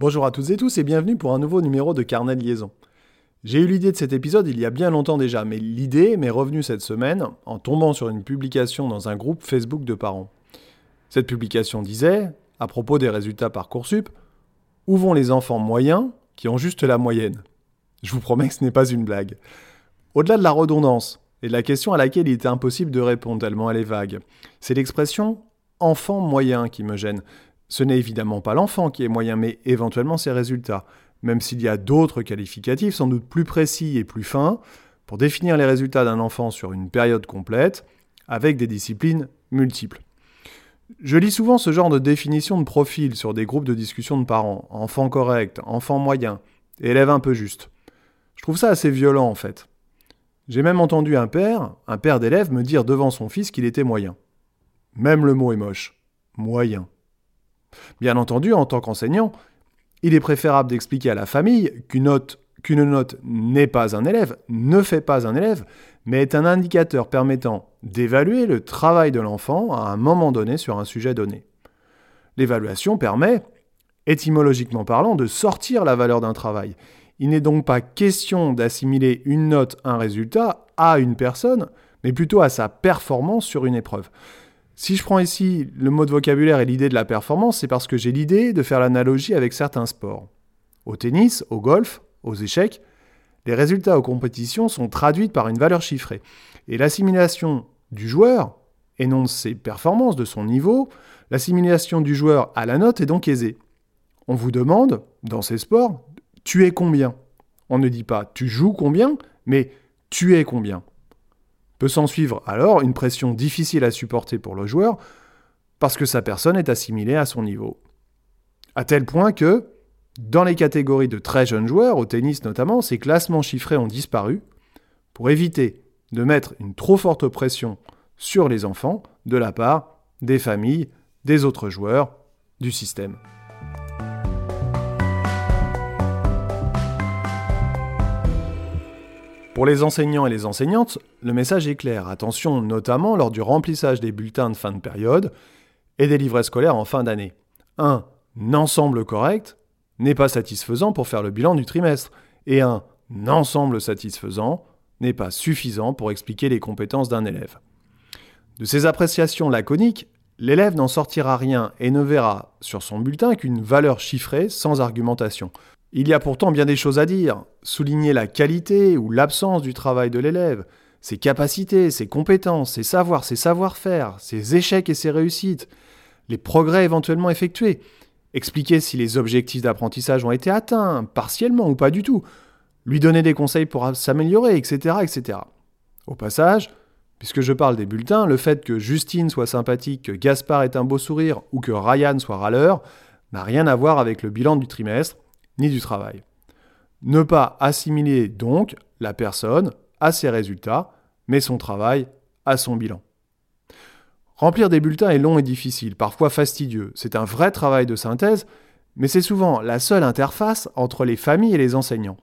Bonjour à toutes et tous et bienvenue pour un nouveau numéro de Carnet de liaison. J'ai eu l'idée de cet épisode il y a bien longtemps déjà, mais l'idée m'est revenue cette semaine en tombant sur une publication dans un groupe Facebook de parents. Cette publication disait, à propos des résultats Parcoursup, où vont les enfants moyens qui ont juste la moyenne? Je vous promets que ce n'est pas une blague. Au-delà de la redondance et de la question à laquelle il était impossible de répondre tellement elle est vague, c'est l'expression enfant moyen qui me gêne. Ce n'est évidemment pas l'enfant qui est moyen, mais éventuellement ses résultats, même s'il y a d'autres qualificatifs sans doute plus précis et plus fins pour définir les résultats d'un enfant sur une période complète, avec des disciplines multiples. Je lis souvent ce genre de définition de profil sur des groupes de discussion de parents, enfant correct, enfant moyen, élève un peu juste. Je trouve ça assez violent en fait. J'ai même entendu un père, un père d'élève, me dire devant son fils qu'il était moyen. Même le mot est moche. Moyen. Bien entendu, en tant qu'enseignant, il est préférable d'expliquer à la famille qu'une note, n'est pas un élève, ne fait pas un élève, mais est un indicateur permettant d'évaluer le travail de l'enfant à un moment donné sur un sujet donné. L'évaluation permet, étymologiquement parlant, de sortir la valeur d'un travail. Il n'est donc pas question d'assimiler une note, un résultat, à une personne, mais plutôt à sa performance sur une épreuve. Si je prends ici le mot de vocabulaire et l'idée de la performance, c'est parce que j'ai l'idée de faire l'analogie avec certains sports. Au tennis, au golf, aux échecs, les résultats aux compétitions sont traduits par une valeur chiffrée. Et l'assimilation du joueur, et non de ses performances, de son niveau, l'assimilation du joueur à la note est donc aisée. On vous demande, dans ces sports, tu es combien? On ne dit pas tu joues combien, mais tu es combien Peut s'en suivre alors une pression difficile à supporter pour le joueur parce que sa personne est assimilée à son niveau. À tel point que, dans les catégories de très jeunes joueurs, au tennis notamment, ces classements chiffrés ont disparu pour éviter de mettre une trop forte pression sur les enfants de la part des familles, des autres joueurs, du système. Pour les enseignants et les enseignantes, le message est clair. Attention notamment lors du remplissage des bulletins de fin de période et des livrets scolaires en fin d'année. Un ensemble correct n'est pas satisfaisant pour faire le bilan du trimestre. Et un ensemble satisfaisant n'est pas suffisant pour expliquer les compétences d'un élève. De ces appréciations laconiques, l'élève n'en sortira rien et ne verra sur son bulletin qu'une valeur chiffrée sans argumentation. Il y a pourtant bien des choses à dire, souligner la qualité ou l'absence du travail de l'élève, ses capacités, ses compétences, ses savoirs, ses savoir-faire, ses échecs et ses réussites, les progrès éventuellement effectués, expliquer si les objectifs d'apprentissage ont été atteints, partiellement ou pas du tout, lui donner des conseils pour s'améliorer, etc., etc. Au passage, puisque je parle des bulletins, le fait que Justine soit sympathique, que Gaspard ait un beau sourire ou que Ryan soit râleur n'a rien à voir avec le bilan du trimestre, ni du travail. Ne pas assimiler donc la personne à ses résultats, mais son travail à son bilan. Remplir des bulletins est long et difficile, parfois fastidieux. C'est un vrai travail de synthèse, mais c'est souvent la seule interface entre les familles et les enseignants.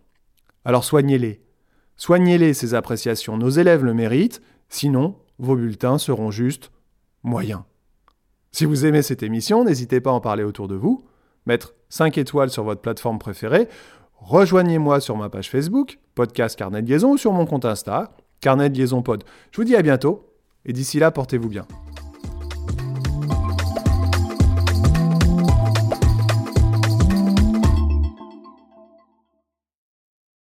Alors soignez-les. Soignez-les ces appréciations. Nos élèves le méritent, sinon vos bulletins seront juste moyens. Si vous aimez cette émission, n'hésitez pas à en parler autour de vous mettre 5 étoiles sur votre plateforme préférée. Rejoignez-moi sur ma page Facebook, podcast Carnet de Liaison, ou sur mon compte Insta, Carnet de Liaison Pod. Je vous dis à bientôt, et d'ici là, portez-vous bien.